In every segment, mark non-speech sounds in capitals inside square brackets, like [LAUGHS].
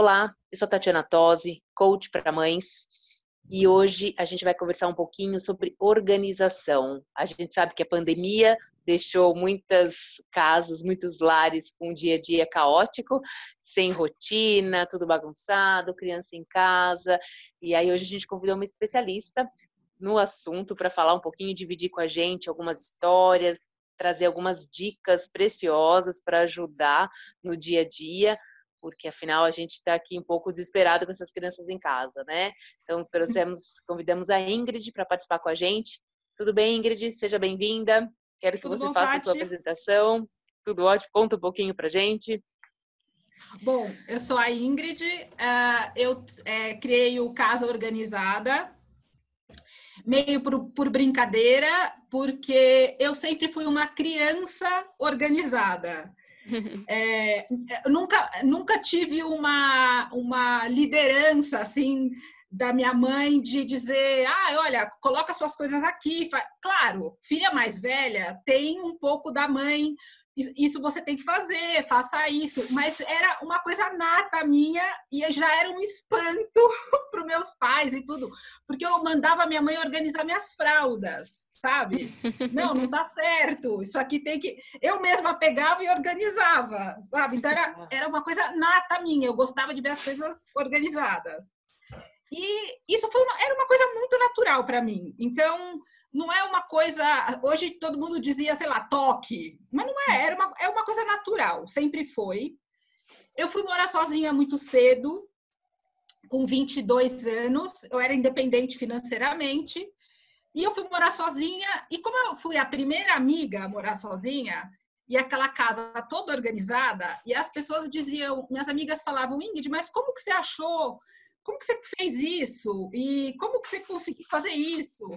Olá, eu sou Tatiana Tosi, coach para mães, e hoje a gente vai conversar um pouquinho sobre organização. A gente sabe que a pandemia deixou muitas casas, muitos lares com um dia a dia caótico, sem rotina, tudo bagunçado, criança em casa. E aí hoje a gente convidou uma especialista no assunto para falar um pouquinho, dividir com a gente algumas histórias, trazer algumas dicas preciosas para ajudar no dia a dia porque afinal a gente está aqui um pouco desesperado com essas crianças em casa, né? Então trouxemos, [LAUGHS] convidamos a Ingrid para participar com a gente. Tudo bem, Ingrid? Seja bem-vinda. Quero que Tudo você bom, faça Tati? a sua apresentação. Tudo ótimo. Conta um pouquinho para gente. Bom, eu sou a Ingrid. Uh, eu é, criei o Casa Organizada meio por, por, brincadeira, porque eu sempre fui uma criança organizada. [LAUGHS] É, nunca, nunca tive uma, uma liderança assim da minha mãe de dizer, ah, olha, coloca suas coisas aqui. Claro, filha mais velha tem um pouco da mãe isso você tem que fazer, faça isso. Mas era uma coisa nata minha e já era um espanto [LAUGHS] para os meus pais e tudo, porque eu mandava minha mãe organizar minhas fraldas, sabe? Não, não tá certo. Isso aqui tem que. Eu mesma pegava e organizava, sabe? Então era, era uma coisa nata minha. Eu gostava de ver as coisas organizadas. E isso foi uma, era uma coisa muito natural para mim. Então, não é uma coisa. Hoje todo mundo dizia, sei lá, toque, mas não é, era uma, é uma coisa natural, sempre foi. Eu fui morar sozinha muito cedo, com 22 anos, eu era independente financeiramente, e eu fui morar sozinha, e como eu fui a primeira amiga a morar sozinha, e aquela casa toda organizada, e as pessoas diziam, minhas amigas falavam, Ingrid, mas como que você achou? Como que você fez isso? E como que você conseguiu fazer isso?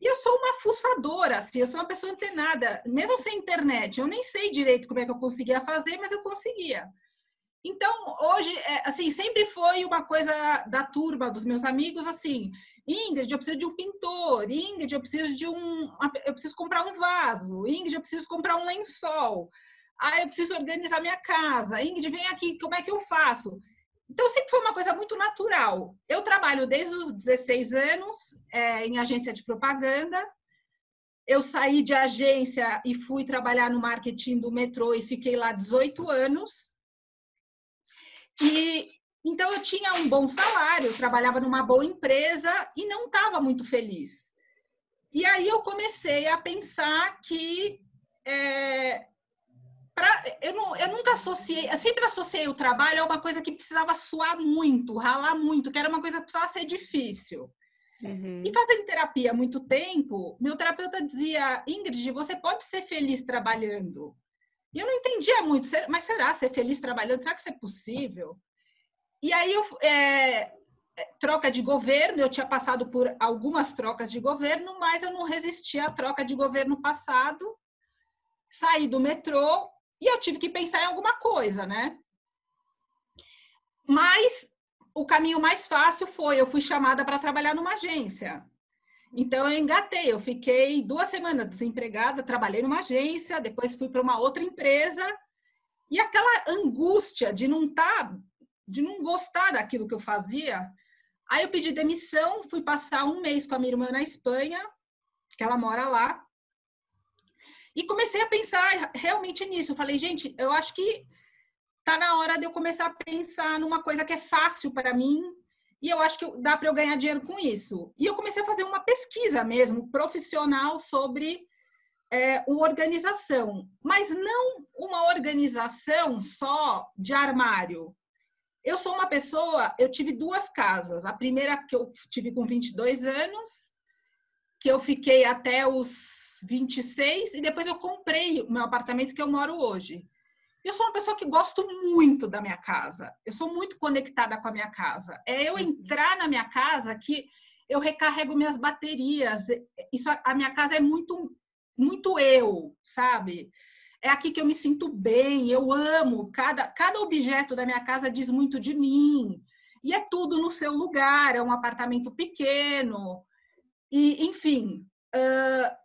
E eu sou uma fuçadora, assim, eu sou uma pessoa antenada, mesmo sem internet. Eu nem sei direito como é que eu conseguia fazer, mas eu conseguia. Então, hoje, é, assim, sempre foi uma coisa da turma, dos meus amigos, assim, Ingrid, eu preciso de um pintor, Ingrid, eu preciso de um, eu preciso comprar um vaso, Ingrid, eu preciso comprar um lençol, ah, eu preciso organizar minha casa, Ingrid, vem aqui, como é que eu faço? Então, sempre foi uma coisa muito natural. Eu trabalho desde os 16 anos é, em agência de propaganda. Eu saí de agência e fui trabalhar no marketing do metrô e fiquei lá 18 anos. E então eu tinha um bom salário, trabalhava numa boa empresa e não estava muito feliz. E aí eu comecei a pensar que é, pra, eu, não, eu nunca associei, eu sempre associei o trabalho a uma coisa que precisava suar muito, ralar muito, que era uma coisa que precisava ser difícil. Uhum. E fazendo terapia há muito tempo, meu terapeuta dizia, Ingrid, você pode ser feliz trabalhando. E eu não entendia muito, mas será ser feliz trabalhando? Será que isso é possível? E aí eu, é, é, troca de governo, eu tinha passado por algumas trocas de governo, mas eu não resisti à troca de governo passado. Saí do metrô, e eu tive que pensar em alguma coisa, né? Mas o caminho mais fácil foi, eu fui chamada para trabalhar numa agência. Então eu engatei, eu fiquei duas semanas desempregada, trabalhei numa agência, depois fui para uma outra empresa e aquela angústia de não estar, tá, de não gostar daquilo que eu fazia. Aí eu pedi demissão, fui passar um mês com a minha irmã na Espanha, que ela mora lá. E comecei a pensar realmente nisso. Falei, gente, eu acho que tá na hora de eu começar a pensar numa coisa que é fácil para mim e eu acho que dá para eu ganhar dinheiro com isso. E eu comecei a fazer uma pesquisa mesmo, profissional, sobre é, uma organização, mas não uma organização só de armário. Eu sou uma pessoa, eu tive duas casas. A primeira que eu tive com 22 anos, que eu fiquei até os 26 e depois eu comprei o meu apartamento que eu moro hoje. Eu sou uma pessoa que gosto muito da minha casa. Eu sou muito conectada com a minha casa. É eu uhum. entrar na minha casa que eu recarrego minhas baterias. Isso, a minha casa é muito, muito eu, sabe? É aqui que eu me sinto bem. Eu amo. Cada, cada objeto da minha casa diz muito de mim. E é tudo no seu lugar. É um apartamento pequeno. E, enfim. Uh,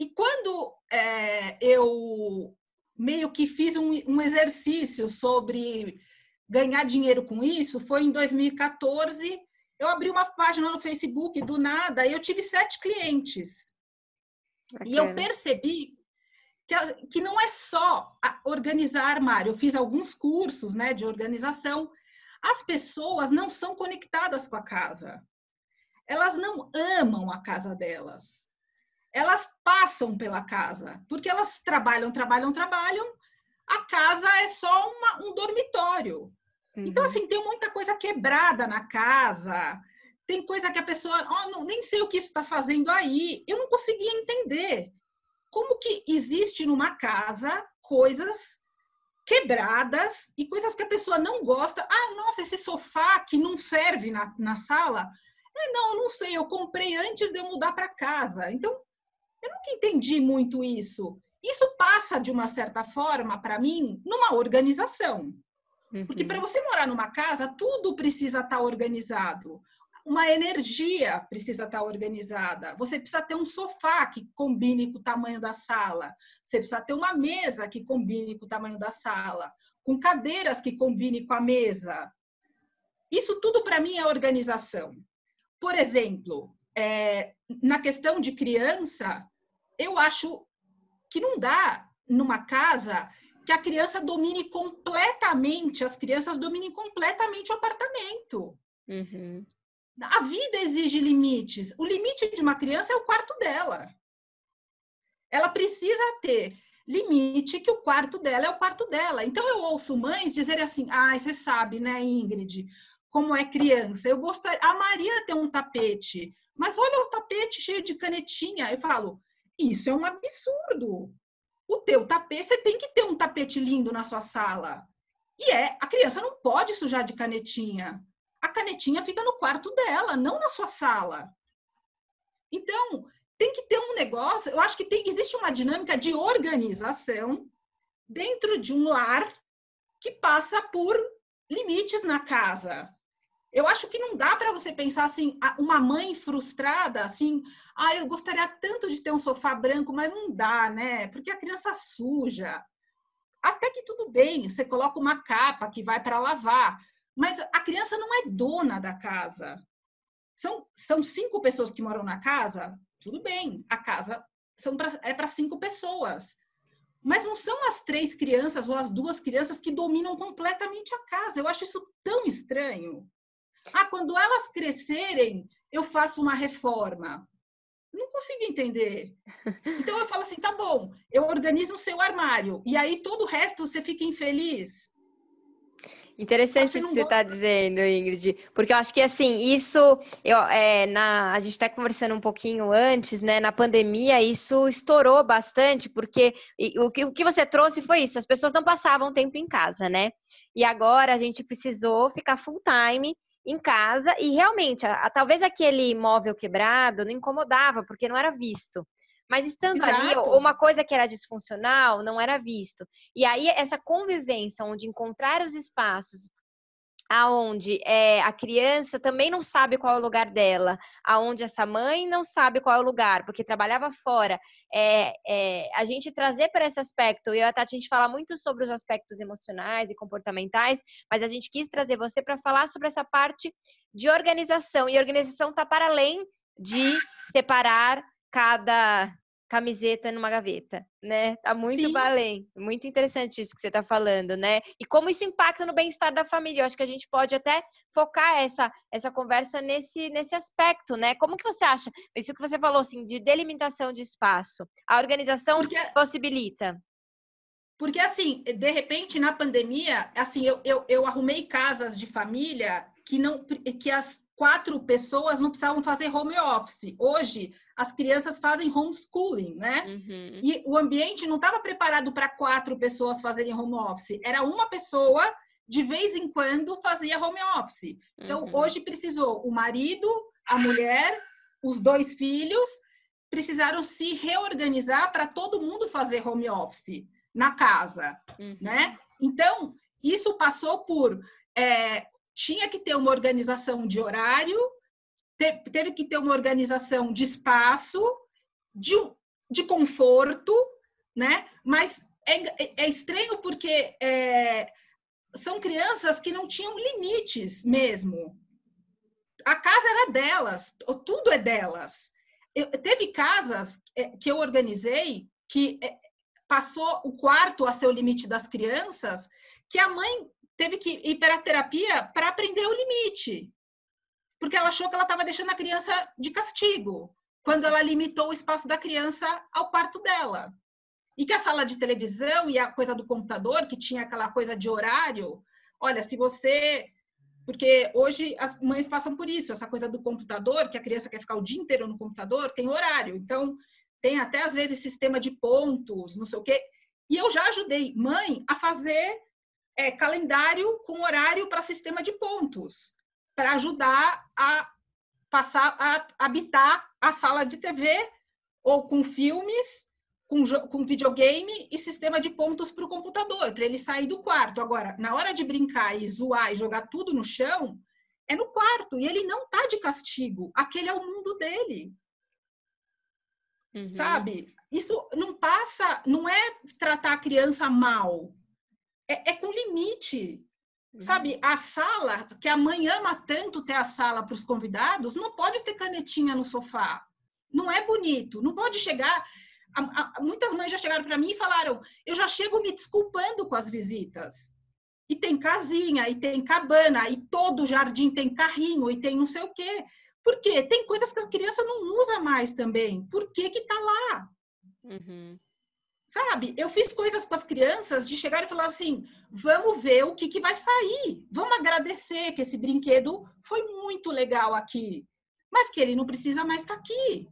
e quando é, eu meio que fiz um, um exercício sobre ganhar dinheiro com isso foi em 2014. Eu abri uma página no Facebook do nada e eu tive sete clientes. Bacana. E eu percebi que, que não é só organizar armário. Eu fiz alguns cursos né, de organização. As pessoas não são conectadas com a casa. Elas não amam a casa delas elas passam pela casa, porque elas trabalham, trabalham, trabalham. A casa é só uma, um dormitório. Então, uhum. Então, assim, tem muita coisa quebrada na casa, tem coisa que a pessoa, oh, não, nem sei o que isso está fazendo aí. Eu não conseguia entender como que existe numa casa coisas quebradas e coisas que a pessoa não gosta. Ah, nossa, esse sofá que não serve na, na sala. É, não, não sei, eu comprei antes de eu mudar para casa. Então, eu nunca entendi muito isso. Isso passa, de uma certa forma, para mim, numa organização. Uhum. Porque para você morar numa casa, tudo precisa estar tá organizado. Uma energia precisa estar tá organizada. Você precisa ter um sofá que combine com o tamanho da sala. Você precisa ter uma mesa que combine com o tamanho da sala. Com cadeiras que combine com a mesa. Isso tudo para mim é organização. Por exemplo, é, na questão de criança, eu acho que não dá numa casa que a criança domine completamente, as crianças dominem completamente o apartamento. Uhum. A vida exige limites. O limite de uma criança é o quarto dela. Ela precisa ter limite que o quarto dela é o quarto dela. Então eu ouço mães dizerem assim: "Ah, você sabe, né, Ingrid, como é criança. Eu gostaria, a Maria tem um tapete, mas olha o tapete cheio de canetinha. Eu falo, isso é um absurdo. O teu tapete, você tem que ter um tapete lindo na sua sala. E é, a criança não pode sujar de canetinha. A canetinha fica no quarto dela, não na sua sala. Então, tem que ter um negócio, eu acho que tem, existe uma dinâmica de organização dentro de um lar que passa por limites na casa. Eu acho que não dá para você pensar assim, uma mãe frustrada, assim, ah, eu gostaria tanto de ter um sofá branco, mas não dá, né? Porque a criança suja. Até que tudo bem, você coloca uma capa que vai para lavar, mas a criança não é dona da casa. São, são cinco pessoas que moram na casa, tudo bem, a casa são pra, é para cinco pessoas. Mas não são as três crianças ou as duas crianças que dominam completamente a casa. Eu acho isso tão estranho. Ah, quando elas crescerem, eu faço uma reforma. Não consigo entender. Então eu falo assim, tá bom, eu organizo o seu armário e aí todo o resto você fica infeliz. Interessante isso que você está dizendo, Ingrid, porque eu acho que assim, isso eu, é, na, a gente está conversando um pouquinho antes, né? Na pandemia, isso estourou bastante, porque o que, o que você trouxe foi isso, as pessoas não passavam tempo em casa, né? E agora a gente precisou ficar full time em casa e realmente, a, a, talvez aquele móvel quebrado não incomodava porque não era visto. Mas estando Exato. ali, uma coisa que era disfuncional não era visto. E aí, essa convivência, onde encontrar os espaços aonde é, a criança também não sabe qual é o lugar dela, aonde essa mãe não sabe qual é o lugar, porque trabalhava fora. É, é, a gente trazer para esse aspecto, e a Tati, a gente fala muito sobre os aspectos emocionais e comportamentais, mas a gente quis trazer você para falar sobre essa parte de organização, e organização está para além de separar cada camiseta numa gaveta, né? Tá muito Sim. além. Muito interessante isso que você tá falando, né? E como isso impacta no bem-estar da família. Eu acho que a gente pode até focar essa, essa conversa nesse, nesse aspecto, né? Como que você acha? Isso que você falou, assim, de delimitação de espaço. A organização Porque... possibilita. Porque, assim, de repente, na pandemia, assim, eu, eu, eu arrumei casas de família que não que as quatro pessoas não precisavam fazer home office. Hoje, as crianças fazem homeschooling, né? Uhum. E o ambiente não estava preparado para quatro pessoas fazerem home office. Era uma pessoa, de vez em quando, fazia home office. Então, uhum. hoje precisou o marido, a mulher, os dois filhos, precisaram se reorganizar para todo mundo fazer home office na casa, uhum. né? Então, isso passou por é, tinha que ter uma organização de horário, te, teve que ter uma organização de espaço, de, de conforto, né? Mas é, é estranho porque é, são crianças que não tinham limites mesmo. A casa era delas, tudo é delas. Eu, teve casas é, que eu organizei que é, passou o quarto a ser o limite das crianças, que a mãe teve que ir para a terapia para aprender o limite. Porque ela achou que ela estava deixando a criança de castigo, quando ela limitou o espaço da criança ao quarto dela. E que a sala de televisão e a coisa do computador, que tinha aquela coisa de horário, olha, se você. Porque hoje as mães passam por isso, essa coisa do computador, que a criança quer ficar o dia inteiro no computador, tem horário. Então, tem até às vezes sistema de pontos, não sei o quê. E eu já ajudei mãe a fazer é, calendário com horário para sistema de pontos, para ajudar a passar a habitar a sala de TV ou com filmes, com, com videogame e sistema de pontos para o computador, para ele sair do quarto. Agora, na hora de brincar e zoar e jogar tudo no chão, é no quarto e ele não tá de castigo. Aquele é o mundo dele. Uhum. Sabe? Isso não passa, não é tratar a criança mal é, é com limite. Uhum. Sabe, a sala, que a mãe ama tanto ter a sala para os convidados, não pode ter canetinha no sofá. Não é bonito. Não pode chegar. A, a, muitas mães já chegaram para mim e falaram: eu já chego me desculpando com as visitas. E tem casinha, e tem cabana, e todo jardim tem carrinho, e tem não sei o quê. Por quê? Tem coisas que a criança não usa mais também. Por que que tá lá? Uhum. Sabe? Eu fiz coisas com as crianças de chegar e falar assim: vamos ver o que, que vai sair. Vamos agradecer que esse brinquedo foi muito legal aqui, mas que ele não precisa mais estar tá aqui.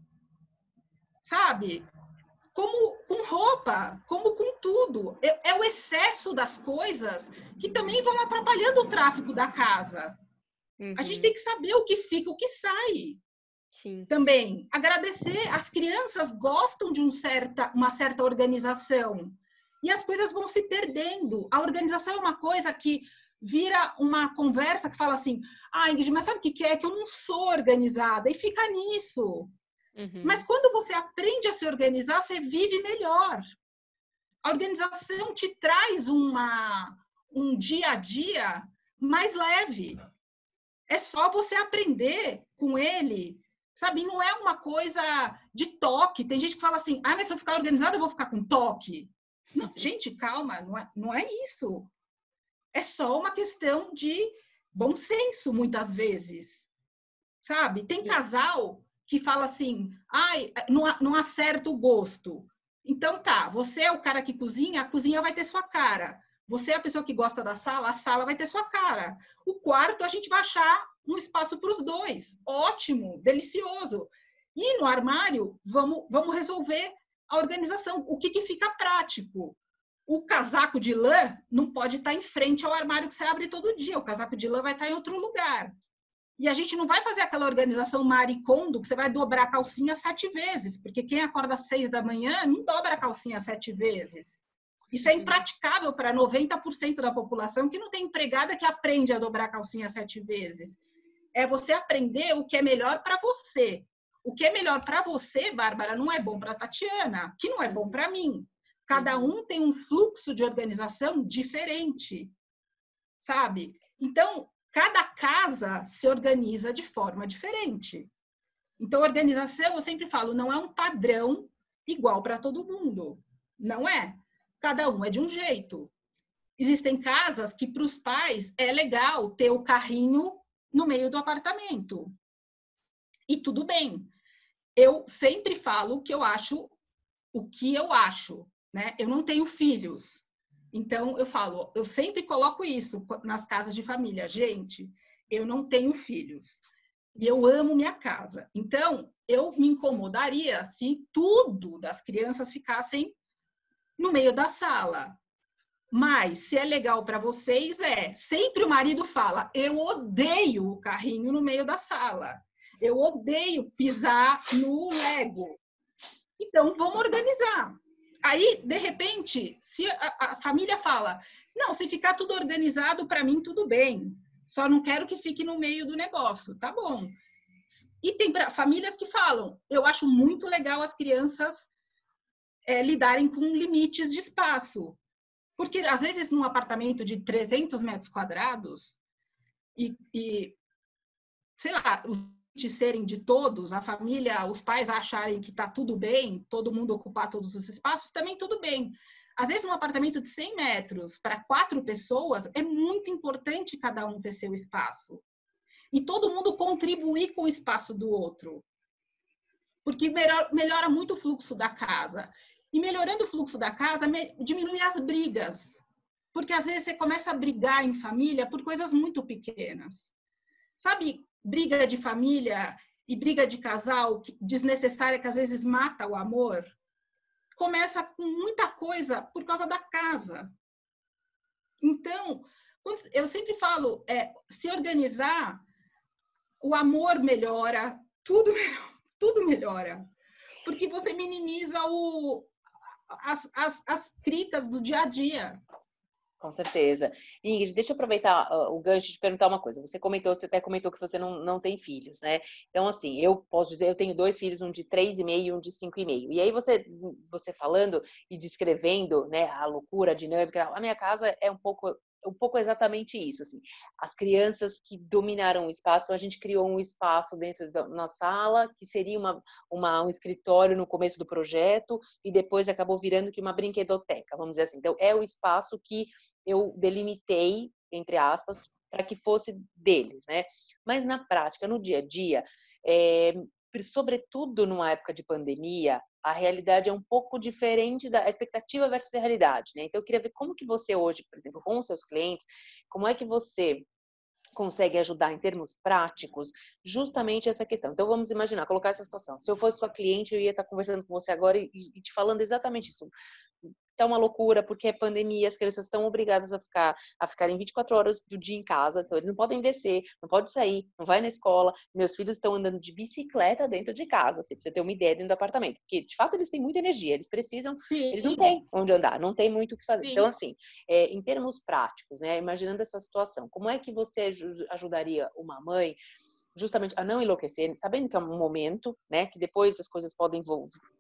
Sabe? Como com roupa, como com tudo. É, é o excesso das coisas que também vão atrapalhando o tráfego da casa. Uhum. A gente uhum. tem que saber o que fica, o que sai. Sim. Também agradecer, as crianças gostam de um certa, uma certa organização e as coisas vão se perdendo. A organização é uma coisa que vira uma conversa que fala assim: ah, Ingrid, mas sabe o que é? Que eu não sou organizada, e fica nisso. Uhum. Mas quando você aprende a se organizar, você vive melhor. A organização te traz uma, um dia a dia mais leve. É só você aprender com ele Sabe, não é uma coisa de toque. Tem gente que fala assim, ah, mas se eu ficar organizada, eu vou ficar com toque. Não, gente, calma, não é, não é isso. É só uma questão de bom senso, muitas vezes. Sabe? Tem casal que fala assim, ai, não, não acerta o gosto. Então tá, você é o cara que cozinha, a cozinha vai ter sua cara. Você é a pessoa que gosta da sala, a sala vai ter sua cara. O quarto a gente vai achar um espaço para os dois. Ótimo, delicioso. E no armário, vamos, vamos resolver a organização. O que, que fica prático? O casaco de lã não pode estar em frente ao armário que você abre todo dia. O casaco de lã vai estar em outro lugar. E a gente não vai fazer aquela organização maricondo que você vai dobrar a calcinha sete vezes, porque quem acorda às seis da manhã não dobra a calcinha sete vezes. Isso é impraticável para 90% da população que não tem empregada que aprende a dobrar a calcinha sete vezes é você aprender o que é melhor para você. O que é melhor para você, Bárbara, não é bom para Tatiana, que não é bom para mim. Cada um tem um fluxo de organização diferente, sabe? Então, cada casa se organiza de forma diferente. Então, organização, eu sempre falo, não é um padrão igual para todo mundo. Não é. Cada um é de um jeito. Existem casas que para os pais é legal ter o carrinho no meio do apartamento. E tudo bem. Eu sempre falo o que eu acho, o que eu acho, né? Eu não tenho filhos. Então eu falo, eu sempre coloco isso nas casas de família, gente. eu não tenho filhos e eu amo minha casa. Então, eu me incomodaria se tudo das crianças ficassem no meio da sala. Mas se é legal para vocês, é sempre o marido fala: eu odeio o carrinho no meio da sala. Eu odeio pisar no Lego. Então vamos organizar. Aí, de repente, se a, a família fala: não, se ficar tudo organizado, para mim tudo bem. Só não quero que fique no meio do negócio. Tá bom. E tem pra, famílias que falam: eu acho muito legal as crianças é, lidarem com limites de espaço. Porque, às vezes, num apartamento de 300 metros quadrados, e, e sei lá, os serem de todos, a família, os pais acharem que está tudo bem, todo mundo ocupar todos os espaços, também tudo bem. Às vezes, num apartamento de 100 metros para quatro pessoas, é muito importante cada um ter seu espaço. E todo mundo contribuir com o espaço do outro. Porque melhora muito o fluxo da casa. E melhorando o fluxo da casa, diminui as brigas. Porque às vezes você começa a brigar em família por coisas muito pequenas. Sabe, briga de família e briga de casal desnecessária que às vezes mata o amor? Começa com muita coisa por causa da casa. Então, eu sempre falo, é, se organizar, o amor melhora, tudo, [LAUGHS] tudo melhora. Porque você minimiza o, as, as, as cricas do dia a dia. Com certeza. Ingrid, deixa eu aproveitar o gancho de perguntar uma coisa. Você comentou, você até comentou que você não, não tem filhos, né? Então, assim, eu posso dizer, eu tenho dois filhos, um de três e meio e um de cinco e meio. E aí você, você falando e descrevendo, né, a loucura, a dinâmica, a minha casa é um pouco um pouco exatamente isso, assim. As crianças que dominaram o espaço, a gente criou um espaço dentro da na sala que seria uma, uma, um escritório no começo do projeto e depois acabou virando que uma brinquedoteca, vamos dizer assim. Então é o espaço que eu delimitei entre aspas para que fosse deles, né? Mas na prática, no dia a dia, é, sobretudo numa época de pandemia, a realidade é um pouco diferente da expectativa versus a realidade, né? Então eu queria ver como que você hoje, por exemplo, com os seus clientes, como é que você consegue ajudar em termos práticos justamente essa questão. Então vamos imaginar, colocar essa situação. Se eu fosse sua cliente, eu ia estar conversando com você agora e, e te falando exatamente isso tá uma loucura porque é pandemia, as crianças estão obrigadas a ficar a ficarem 24 horas do dia em casa, então eles não podem descer, não pode sair, não vai na escola. Meus filhos estão andando de bicicleta dentro de casa, assim, pra você ter uma ideia dentro do apartamento, porque de fato eles têm muita energia, eles precisam, Sim. eles não têm onde andar, não tem muito o que fazer. Sim. Então assim, é, em termos práticos, né, imaginando essa situação, como é que você ajudaria uma mãe justamente a não enlouquecer, sabendo que é um momento, né, que depois as coisas podem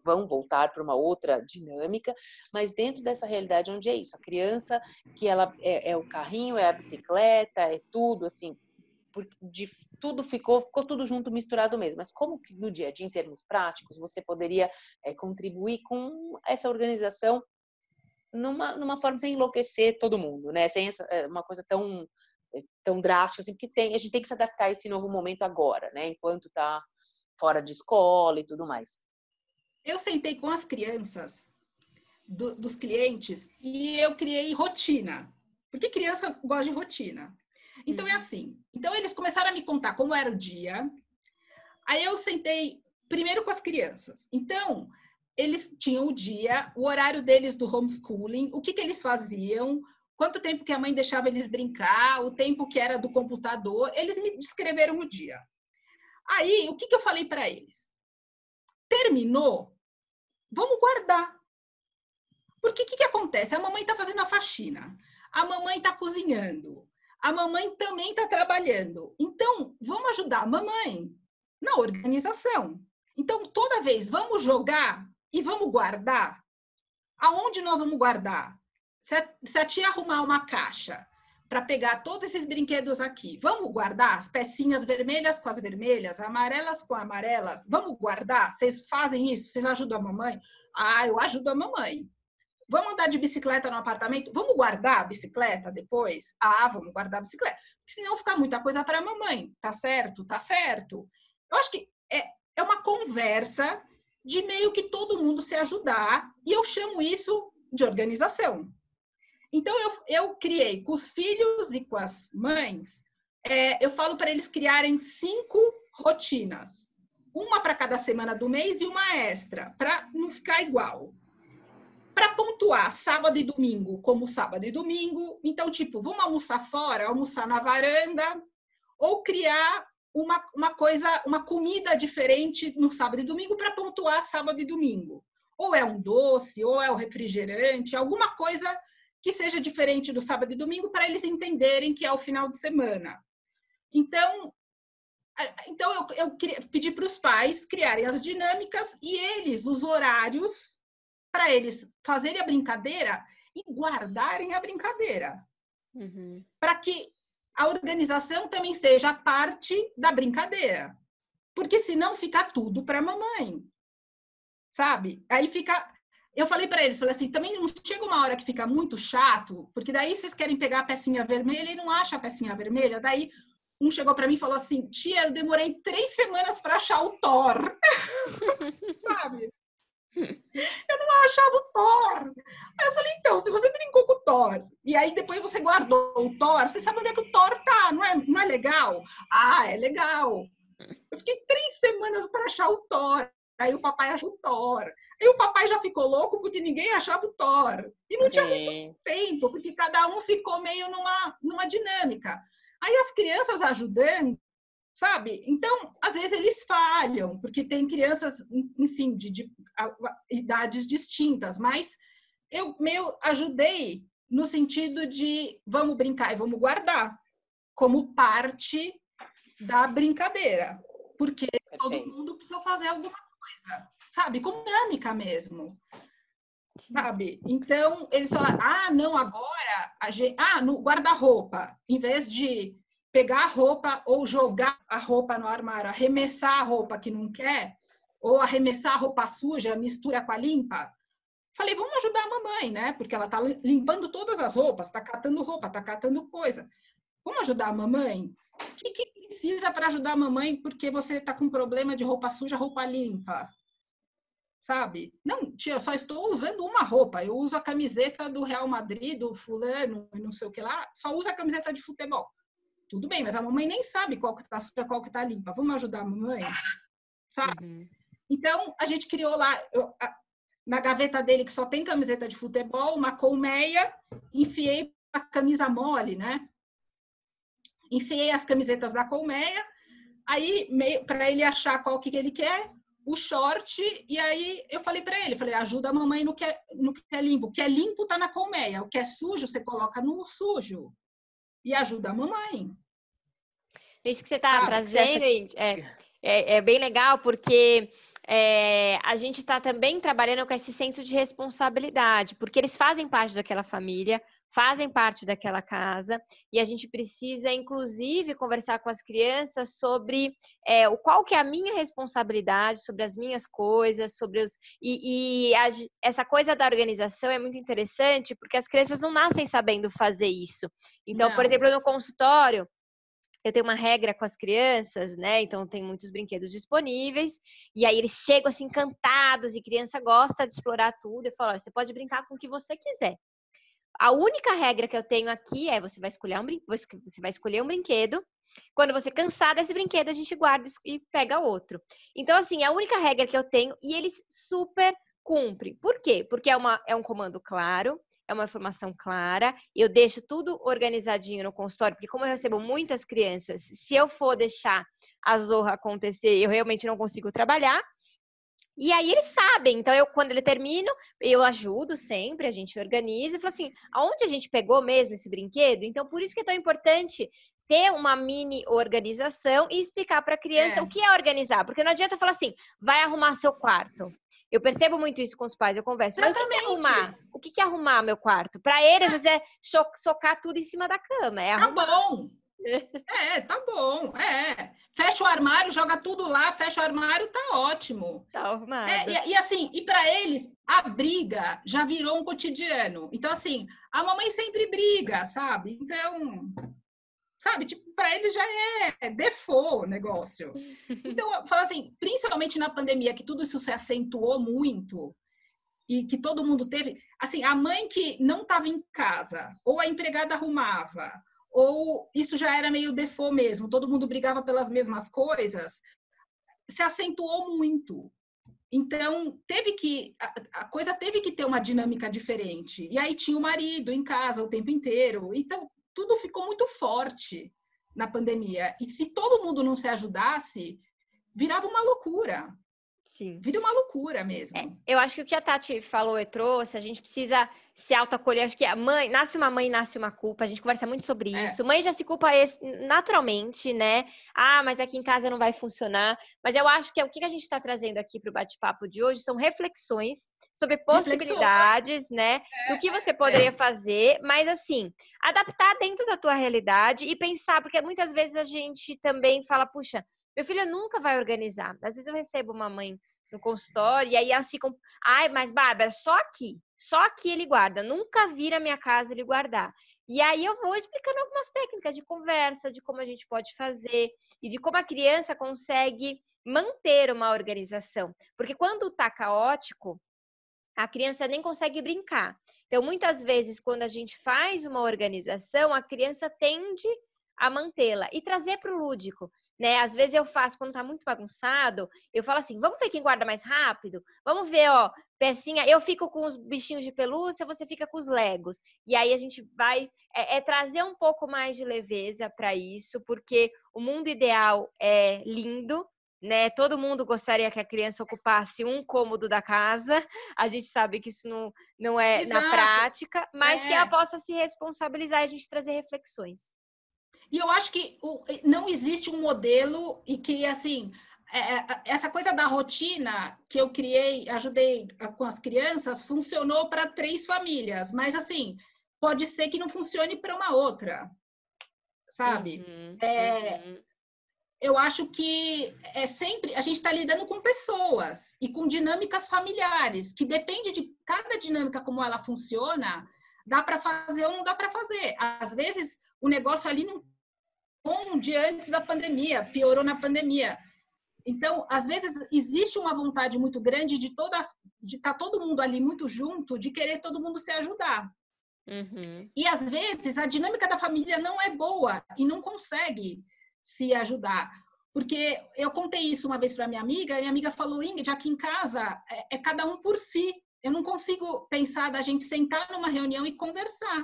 vão voltar para uma outra dinâmica, mas dentro dessa realidade onde é isso, a criança que ela é, é o carrinho, é a bicicleta, é tudo assim, de tudo ficou ficou tudo junto misturado mesmo. Mas como que no dia a dia, em termos práticos, você poderia é, contribuir com essa organização numa, numa forma sem enlouquecer todo mundo, né? Sem essa, é, uma coisa tão tão drástico assim, porque tem, a gente tem que se adaptar a esse novo momento agora, né? Enquanto está fora de escola e tudo mais. Eu sentei com as crianças do, dos clientes e eu criei rotina, porque criança gosta de rotina. Então é uhum. é assim. Então eles começaram a me contar como era o dia. Aí eu sentei primeiro com as crianças. Então eles tinham o dia, o horário deles do homeschooling, o que, que eles faziam, quanto tempo que a mãe deixava eles brincar, o tempo que era do computador, eles me descreveram o dia. Aí, o que, que eu falei para eles? Terminou? Vamos guardar. Porque o que, que acontece? A mamãe está fazendo a faxina, a mamãe está cozinhando, a mamãe também está trabalhando. Então, vamos ajudar a mamãe na organização. Então, toda vez, vamos jogar e vamos guardar. Aonde nós vamos guardar? Se a, tia arrumar uma caixa para pegar todos esses brinquedos aqui, vamos guardar as pecinhas vermelhas com as vermelhas, amarelas com amarelas, vamos guardar? Vocês fazem isso? Vocês ajudam a mamãe? Ah, eu ajudo a mamãe. Vamos andar de bicicleta no apartamento? Vamos guardar a bicicleta depois? Ah, vamos guardar a bicicleta. Porque senão fica muita coisa para a mamãe. Tá certo? Tá certo. Eu acho que é, é uma conversa de meio que todo mundo se ajudar, e eu chamo isso de organização. Então, eu, eu criei com os filhos e com as mães é, eu falo para eles criarem cinco rotinas. Uma para cada semana do mês e uma extra, para não ficar igual. Para pontuar sábado e domingo, como sábado e domingo. Então, tipo, vamos almoçar fora, almoçar na varanda, ou criar uma, uma coisa, uma comida diferente no sábado e domingo para pontuar sábado e domingo. Ou é um doce, ou é um refrigerante, alguma coisa que seja diferente do sábado e domingo para eles entenderem que é o final de semana. Então, então eu, eu pedi para os pais criarem as dinâmicas e eles, os horários, para eles fazerem a brincadeira e guardarem a brincadeira. Uhum. Para que a organização também seja parte da brincadeira. Porque senão fica tudo para a mamãe. Sabe? Aí fica. Eu falei para eles, falei assim, também não chega uma hora que fica muito chato, porque daí vocês querem pegar a pecinha vermelha e não acha a pecinha vermelha, daí um chegou para mim e falou assim: Tia, eu demorei três semanas para achar o Thor. [LAUGHS] Sabe? Eu não achava o Thor. Aí eu falei, então, se você brincou com o Thor, e aí depois você guardou o Thor, você sabe onde é que o Thor tá, não é, não é legal? Ah, é legal. Eu fiquei três semanas para achar o Thor. Aí o papai achou o Thor. Aí o papai já ficou louco porque ninguém achava o Thor. E não tinha muito tempo, porque cada um ficou meio numa, numa dinâmica. Aí as crianças ajudando, sabe? Então, às vezes eles falham, porque tem crianças, enfim, de, de idades distintas, mas eu meio ajudei no sentido de vamos brincar e vamos guardar como parte da brincadeira, porque Perfeito. todo mundo precisa fazer alguma coisa, sabe? Com dinâmica mesmo. Sabe? Então, eles falaram: ah, não, agora, a gente, ah, no guarda-roupa, em vez de pegar a roupa ou jogar a roupa no armário, arremessar a roupa que não quer, ou arremessar a roupa suja, mistura com a limpa. Falei, vamos ajudar a mamãe, né? Porque ela tá limpando todas as roupas, tá catando roupa, tá catando coisa. Vamos ajudar a mamãe? O que, que precisa para ajudar a mamãe porque você tá com problema de roupa suja, roupa limpa? Sabe? Não, tia, eu só estou usando uma roupa. Eu uso a camiseta do Real Madrid, do fulano não sei o que lá. Só uso a camiseta de futebol. Tudo bem, mas a mamãe nem sabe qual que está suja, qual que está limpa. Vamos ajudar a mamãe? Sabe? Uhum. Então, a gente criou lá, eu, a, na gaveta dele, que só tem camiseta de futebol, uma colmeia, enfiei a camisa mole, né? Enfiei as camisetas da colmeia, aí, para ele achar qual que ele quer, o short, e aí eu falei para ele, falei, ajuda a mamãe no que, é, no que é limpo. O que é limpo tá na colmeia, o que é sujo você coloca no sujo e ajuda a mamãe. Isso que você está ah, trazendo é, é, é, bem legal, porque é, a gente está também trabalhando com esse senso de responsabilidade, porque eles fazem parte daquela família, fazem parte daquela casa e a gente precisa, inclusive, conversar com as crianças sobre é, o qual que é a minha responsabilidade sobre as minhas coisas, sobre os e, e a, essa coisa da organização é muito interessante porque as crianças não nascem sabendo fazer isso. Então, não. por exemplo, no consultório eu tenho uma regra com as crianças, né? Então tem muitos brinquedos disponíveis e aí eles chegam assim encantados e criança gosta de explorar tudo. Eu falo, você pode brincar com o que você quiser. A única regra que eu tenho aqui é você vai escolher um, você vai escolher um brinquedo. Quando você cansar desse brinquedo, a gente guarda e pega outro. Então, assim, é a única regra que eu tenho e eles super cumprem. Por quê? Porque é, uma, é um comando claro, é uma informação clara, eu deixo tudo organizadinho no consultório, porque como eu recebo muitas crianças, se eu for deixar a zorra acontecer, eu realmente não consigo trabalhar. E aí eles sabem, então eu quando ele termino, eu ajudo sempre, a gente organiza e fala assim, aonde a gente pegou mesmo esse brinquedo? Então por isso que é tão importante ter uma mini organização e explicar para a criança é. o que é organizar, porque não adianta falar assim, vai arrumar seu quarto. Eu percebo muito isso com os pais, eu converso. Mas o que, é arrumar? O que é arrumar meu quarto? Para eles, às vezes, é socar tudo em cima da cama. É arrumar. Tá bom. É, tá bom. É. Fecha o armário, joga tudo lá, fecha o armário, tá ótimo. Tá arrumado. É, e, e, assim, e para eles, a briga já virou um cotidiano. Então, assim, a mamãe sempre briga, sabe? Então, sabe? Tipo, para eles já é default o negócio. Então, eu falo assim, principalmente na pandemia, que tudo isso se acentuou muito e que todo mundo teve, assim, a mãe que não estava em casa, ou a empregada arrumava, ou isso já era meio default mesmo, todo mundo brigava pelas mesmas coisas, se acentuou muito. Então, teve que a, a, coisa teve que ter uma dinâmica diferente. E aí tinha o marido em casa o tempo inteiro. Então, tudo ficou muito forte na pandemia. E se todo mundo não se ajudasse, virava uma loucura. Sim. Vira uma loucura mesmo. É, eu acho que o que a Tati falou e trouxe, a gente precisa se autoacolher. Acho que a mãe, nasce uma mãe, nasce uma culpa. A gente conversa muito sobre é. isso. Mãe já se culpa naturalmente, né? Ah, mas aqui em casa não vai funcionar. Mas eu acho que é o que a gente está trazendo aqui para o bate-papo de hoje são reflexões sobre possibilidades, Reflexão. né? É, do que você poderia é. fazer, mas assim, adaptar dentro da tua realidade e pensar, porque muitas vezes a gente também fala, puxa, meu filho nunca vai organizar. Às vezes eu recebo uma mãe no consultório, e aí elas ficam, ai, mas Bárbara, só aqui, só aqui ele guarda, nunca vira minha casa ele guardar. E aí eu vou explicando algumas técnicas de conversa, de como a gente pode fazer e de como a criança consegue manter uma organização. Porque quando tá caótico, a criança nem consegue brincar. Então, muitas vezes, quando a gente faz uma organização, a criança tende a mantê-la e trazer para o lúdico né? Às vezes eu faço quando tá muito bagunçado, eu falo assim: vamos ver quem guarda mais rápido? Vamos ver, ó, pecinha. Eu fico com os bichinhos de pelúcia, você fica com os legos. E aí a gente vai é, é trazer um pouco mais de leveza para isso, porque o mundo ideal é lindo. Né? Todo mundo gostaria que a criança ocupasse um cômodo da casa. A gente sabe que isso não, não é Exato. na prática, mas é. que ela possa se responsabilizar e a gente trazer reflexões. E eu acho que não existe um modelo e que, assim, é, é, essa coisa da rotina que eu criei, ajudei com as crianças, funcionou para três famílias, mas, assim, pode ser que não funcione para uma outra, sabe? Uhum, é, uhum. Eu acho que é sempre a gente está lidando com pessoas e com dinâmicas familiares, que depende de cada dinâmica como ela funciona, dá para fazer ou não dá para fazer. Às vezes o negócio ali não bom de antes da pandemia, piorou na pandemia. Então, às vezes existe uma vontade muito grande de toda de estar tá todo mundo ali muito junto, de querer todo mundo se ajudar. Uhum. E às vezes a dinâmica da família não é boa e não consegue se ajudar. Porque eu contei isso uma vez para minha amiga, e minha amiga falou: Ingrid, aqui em casa é, é, cada um por si. Eu não consigo pensar da gente sentar numa reunião e conversar.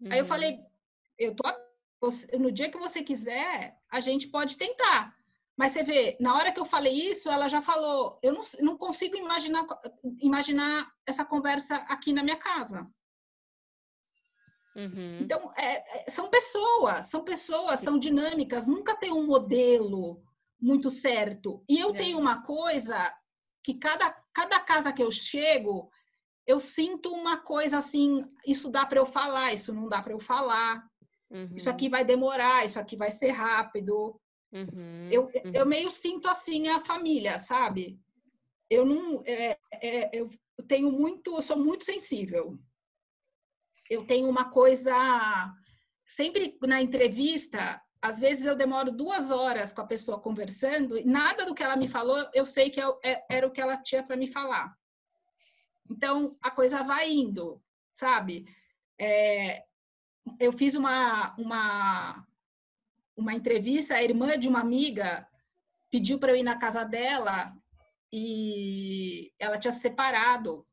Uhum. Aí eu uhum. falei: eu tô no dia que você quiser, a gente pode tentar. Mas você vê, na hora que eu falei isso, ela já falou, eu não, não consigo imaginar, imaginar essa conversa aqui na minha casa. Uhum. Então, é, é, são pessoas, são pessoas, são dinâmicas, nunca tem um modelo muito certo. E eu é. tenho uma coisa que cada, cada casa que eu chego, eu sinto uma coisa assim, isso dá para eu falar, isso não dá para eu falar. Uhum. Isso aqui vai demorar, isso aqui vai ser rápido. Uhum. Eu, uhum. eu meio sinto assim a família, sabe? Eu não. É, é, eu tenho muito. Eu sou muito sensível. Eu tenho uma coisa. Sempre na entrevista, às vezes eu demoro duas horas com a pessoa conversando e nada do que ela me falou eu sei que é, é, era o que ela tinha para me falar. Então a coisa vai indo, sabe? É, eu fiz uma, uma, uma entrevista, a irmã de uma amiga pediu para eu ir na casa dela e ela tinha se separado.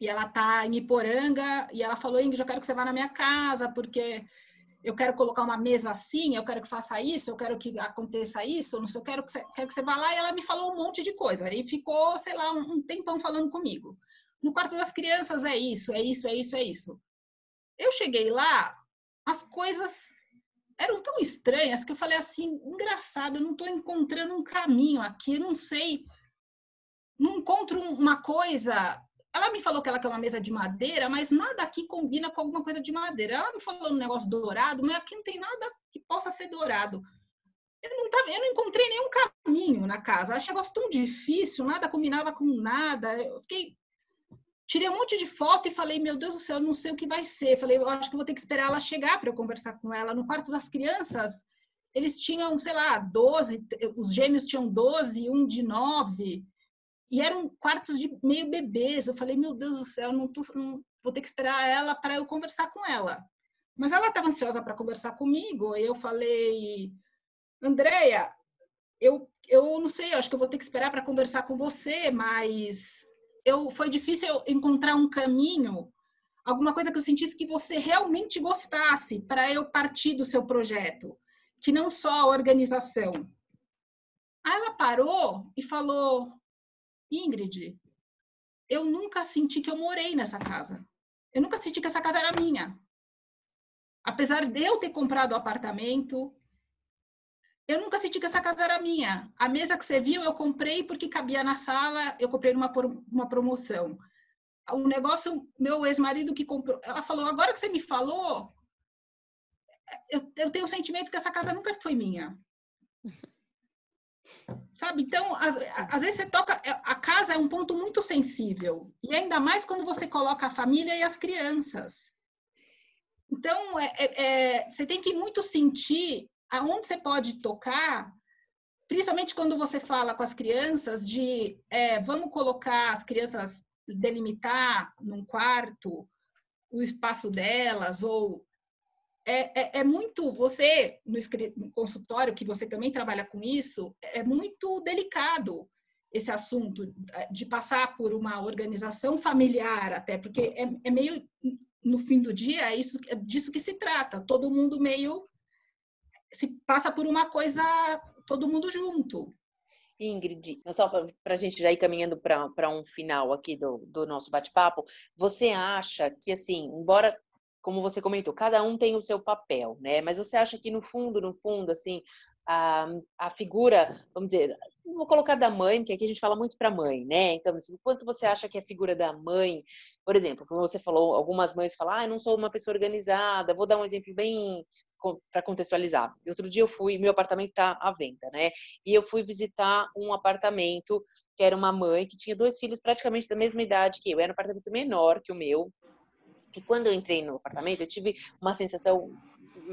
E ela tá em Iporanga e ela falou: Ingrid, eu quero que você vá na minha casa porque eu quero colocar uma mesa assim, eu quero que faça isso, eu quero que aconteça isso, não sei, eu quero que você, quero que você vá lá. E ela me falou um monte de coisa. E ficou, sei lá, um, tempão falando comigo. No quarto das crianças é isso, é isso, é isso, é isso. Eu cheguei lá, as coisas eram tão estranhas que eu falei assim, engraçado, eu não estou encontrando um caminho aqui, não sei, não encontro uma coisa. Ela me falou que ela quer uma mesa de madeira, mas nada aqui combina com alguma coisa de madeira. Ela me falou um negócio dourado, mas aqui não tem nada que possa ser dourado. Eu não, tava, eu não encontrei nenhum caminho na casa. Achei negócio tão difícil, nada combinava com nada. Eu fiquei tirei um monte de foto e falei, meu Deus do céu, não sei o que vai ser. Falei, eu acho que vou ter que esperar ela chegar para eu conversar com ela. No quarto das crianças, eles tinham, sei lá, 12, os gêmeos tinham 12, um de 9, e eram quartos de meio bebês. Eu falei, meu Deus do céu, não, tô, não vou ter que esperar ela para eu conversar com ela. Mas ela estava ansiosa para conversar comigo, e eu falei, Andréia, eu, eu não sei, eu acho que eu vou ter que esperar para conversar com você, mas eu, foi difícil eu encontrar um caminho, alguma coisa que eu sentisse que você realmente gostasse para eu partir do seu projeto, que não só a organização. Aí ela parou e falou: Ingrid, eu nunca senti que eu morei nessa casa. Eu nunca senti que essa casa era minha. Apesar de eu ter comprado o apartamento, eu nunca senti que essa casa era minha. A mesa que você viu, eu comprei porque cabia na sala, eu comprei numa uma promoção. O negócio, meu ex-marido que comprou, ela falou: agora que você me falou, eu, eu tenho o sentimento que essa casa nunca foi minha. [LAUGHS] Sabe? Então, às, às, vezes você toca. É, a casa é um ponto muito sensível. E ainda mais quando você coloca a família e as crianças. Então, é, é, é você tem que muito sentir aonde você pode tocar, principalmente quando você fala com as crianças de é, vamos colocar as crianças delimitar num quarto o espaço delas ou é, é, é, muito você no, consultório que você também trabalha com isso é muito delicado esse assunto de passar por uma organização familiar até porque é, é meio no fim do dia é isso é disso que se trata todo mundo meio se passa por uma coisa todo mundo junto. Ingrid, só para a gente já ir caminhando para um final aqui do, do nosso bate-papo, você acha que, assim, embora, como você comentou, cada um tem o seu papel, né? Mas você acha que, no fundo, no fundo, assim, a, a figura, vamos dizer, vou colocar da mãe, porque aqui a gente fala muito para mãe, né? Então, assim, quanto você acha que a figura da mãe, por exemplo, como você falou, algumas mães falam, ah, eu não sou uma pessoa organizada, vou dar um exemplo bem para contextualizar. Outro dia eu fui, meu apartamento está à venda, né? E eu fui visitar um apartamento que era uma mãe que tinha dois filhos praticamente da mesma idade que eu. Era um apartamento menor que o meu. E quando eu entrei no apartamento, eu tive uma sensação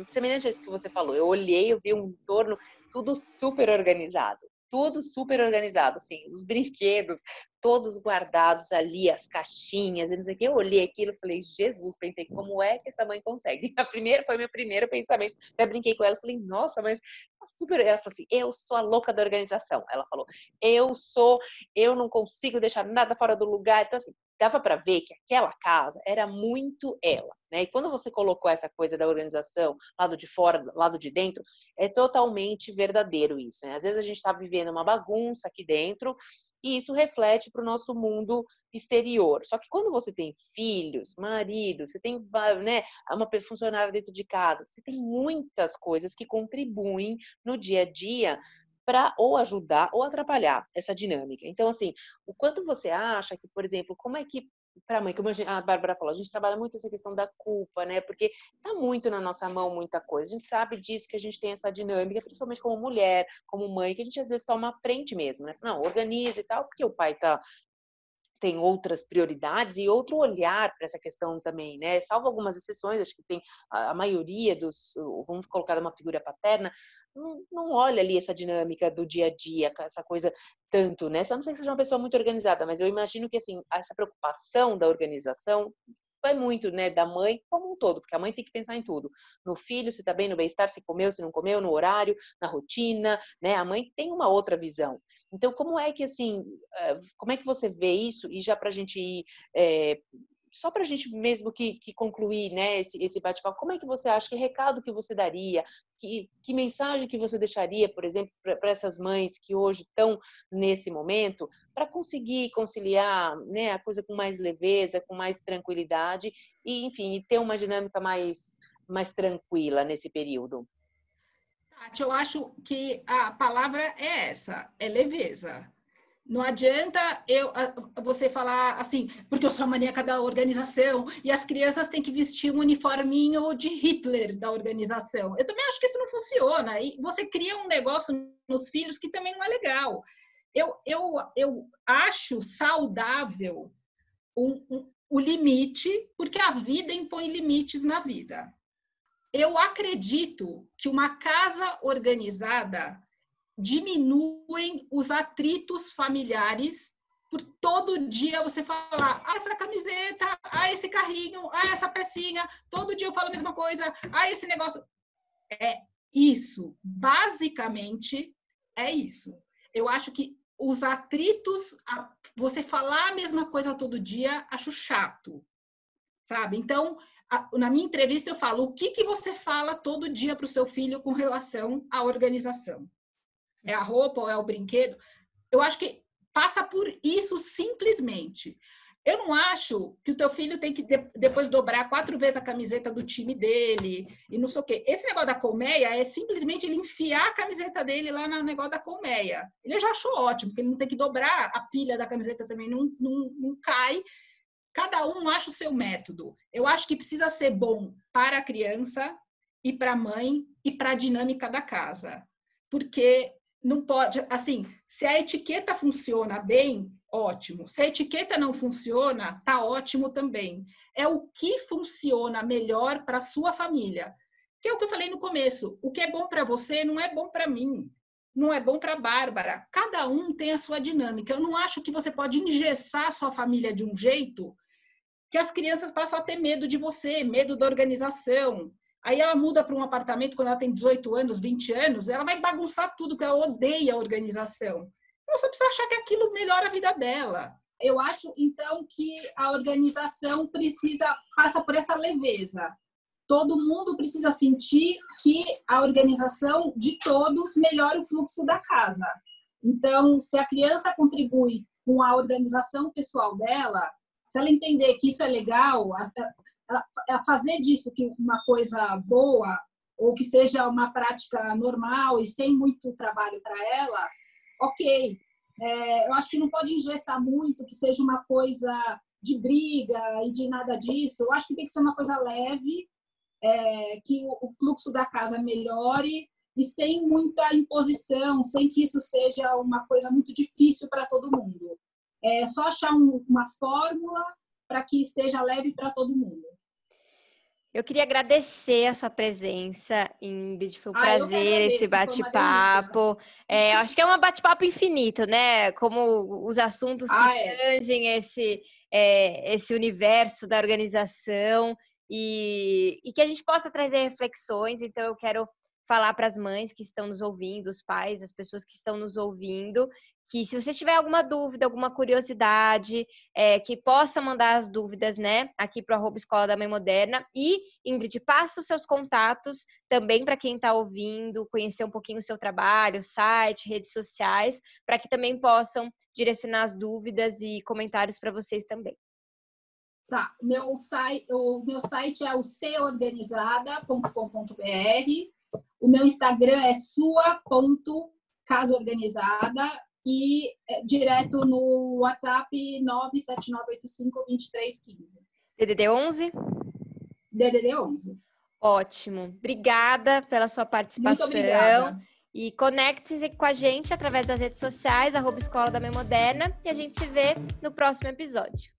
semelhante a isso que você falou. Eu olhei, eu vi um entorno tudo super organizado tudo super organizado, assim, os brinquedos todos guardados ali, as caixinhas, não sei o que. Eu olhei aquilo e falei, Jesus, pensei, como é que essa mãe consegue? [LAUGHS] A primeira foi meu primeiro pensamento. Até brinquei com ela, falei, nossa, mas tá super. Ela falou assim, eu sou a louca da organização. Ela falou, eu sou, eu não consigo deixar nada fora do lugar. Então, assim, dava para ver que aquela casa era muito ela, né? E quando você colocou essa coisa da organização, lado de fora, lado de dentro, é totalmente verdadeiro isso, né? Às vezes a gente está vivendo uma bagunça aqui dentro e isso reflete para o nosso mundo exterior. Só que quando você tem filhos, marido, você tem né, uma funcionária dentro de casa, você tem muitas coisas que contribuem no dia a dia para ou ajudar ou atrapalhar essa dinâmica. Então, assim, o quanto você acha que, por exemplo, como é que para a mãe, como a Bárbara falou, a gente trabalha muito essa questão da culpa, né? Porque tá muito na nossa mão muita coisa. A gente sabe disso que a gente tem essa dinâmica, principalmente como mulher, como mãe, que a gente às vezes toma a frente mesmo, né? Não, organiza e tal, porque o pai tá tem outras prioridades e outro olhar para essa questão também, né? Salvo algumas exceções, acho que tem a, maioria dos, vamos colocar uma figura paterna, não, não, olha ali essa dinâmica do dia a dia, essa coisa tanto, né? Só não sei que seja uma pessoa muito organizada, mas eu imagino que assim essa preocupação da organização vai muito, né, da mãe como um todo, porque a mãe tem que pensar em tudo. No filho, se tá bem, no bem-estar, se comeu, se não comeu, no horário, na rotina, né? A mãe tem uma outra visão. Então, como é que, assim, eh, como é que você vê isso? E já pra gente ir é, só para a gente mesmo que, que concluir né, esse, esse bate-papo, como é que você acha, que recado que você daria, que, que mensagem que você deixaria, por exemplo, para essas mães que hoje estão nesse momento, para conseguir conciliar né, a coisa com mais leveza, com mais tranquilidade e, enfim, ter uma dinâmica mais, mais tranquila nesse período? Tati, eu acho que a palavra é essa, é leveza. Não adianta eu você falar assim, porque eu sou a maníaca da organização e as crianças têm que vestir um uniforminho de Hitler da organização. Eu também acho que isso não funciona. E você cria um negócio nos filhos que também não é legal. Eu, eu, eu acho saudável um, um, o limite, porque a vida impõe limites na vida. Eu acredito que uma casa organizada diminuem os atritos familiares por todo dia você falar, ah, essa camiseta, ah, esse carrinho, ah, essa pecinha, todo dia eu falo a mesma coisa, ah, esse negócio. É isso. Basicamente, é isso. Eu acho que os atritos, você falar a mesma coisa todo dia, acho chato, sabe? Então, na minha entrevista eu falo, o que, que você fala todo dia para o seu filho com relação à organização? É a roupa ou é o brinquedo? Eu acho que passa por isso simplesmente. Eu não acho que o teu filho tem que depois dobrar quatro vezes a camiseta do time dele e não sei o quê. Esse negócio da colmeia é simplesmente ele enfiar a camiseta dele lá no negócio da colmeia. Ele já achou ótimo, porque ele não tem que dobrar a pilha da camiseta também, não, não, não cai. Cada um acha o seu método. Eu acho que precisa ser bom para a criança e para a mãe e para a dinâmica da casa. Porque não pode, assim, se a etiqueta funciona bem, ótimo. Se a etiqueta não funciona, tá ótimo também. É o que funciona melhor para sua família. Que é o que eu falei no começo. O que é bom para você não é bom para mim. Não é bom para Bárbara. Cada um tem a sua dinâmica. Eu não acho que você pode engessar sua família de um jeito que as crianças passam a ter medo de você, medo da organização, Aí ela muda para um apartamento quando ela tem 18 anos, 20 anos, ela vai bagunçar tudo, porque ela odeia a organização. Ela só precisa achar que aquilo melhora a vida dela. Eu acho, então, que a organização precisa passa por essa leveza. Todo mundo precisa sentir que a organização de todos melhora o fluxo da casa. Então, se a criança contribui com a organização pessoal dela, se ela entender que isso é legal, ela fazer disso que uma coisa boa ou que seja uma prática normal e sem muito trabalho para ela, ok. É, eu acho que não pode engessar muito, que seja uma coisa de briga e de nada disso. Eu acho que tem que ser uma coisa leve, é, que o, fluxo da casa melhore e sem muita imposição, sem que isso seja uma coisa muito difícil para todo mundo. É só achar um, uma fórmula para que seja leve para todo mundo. Eu queria agradecer a sua presença, Ingrid. Foi um ah, prazer esse bate-papo. É, acho que é um bate-papo infinito, né? Como os assuntos ah, que é. tangem esse, é, esse universo da organização e, e que a gente possa trazer reflexões. Então, eu quero falar para as mães que estão nos ouvindo, os pais, as pessoas que estão nos ouvindo, que se você tiver alguma dúvida, alguma curiosidade, é, que possa mandar as dúvidas, né, aqui para o Escola da Mãe Moderna. E, Ingrid, passa os seus contatos também para quem está ouvindo, conhecer um pouquinho o seu trabalho, site, redes sociais, para que também possam direcionar as dúvidas e comentários para vocês também. Tá, meu site, o meu site é o seorganizada.com.br. O meu Instagram é sua.casaorganizada e é, direto no WhatsApp 979852315. DDD 11? DDD 11. Ótimo. Obrigada pela sua participação. Muito obrigada. E conecte-se com a gente através das redes sociais, arroba Escola da Meia Moderna, e a gente se vê no próximo episódio.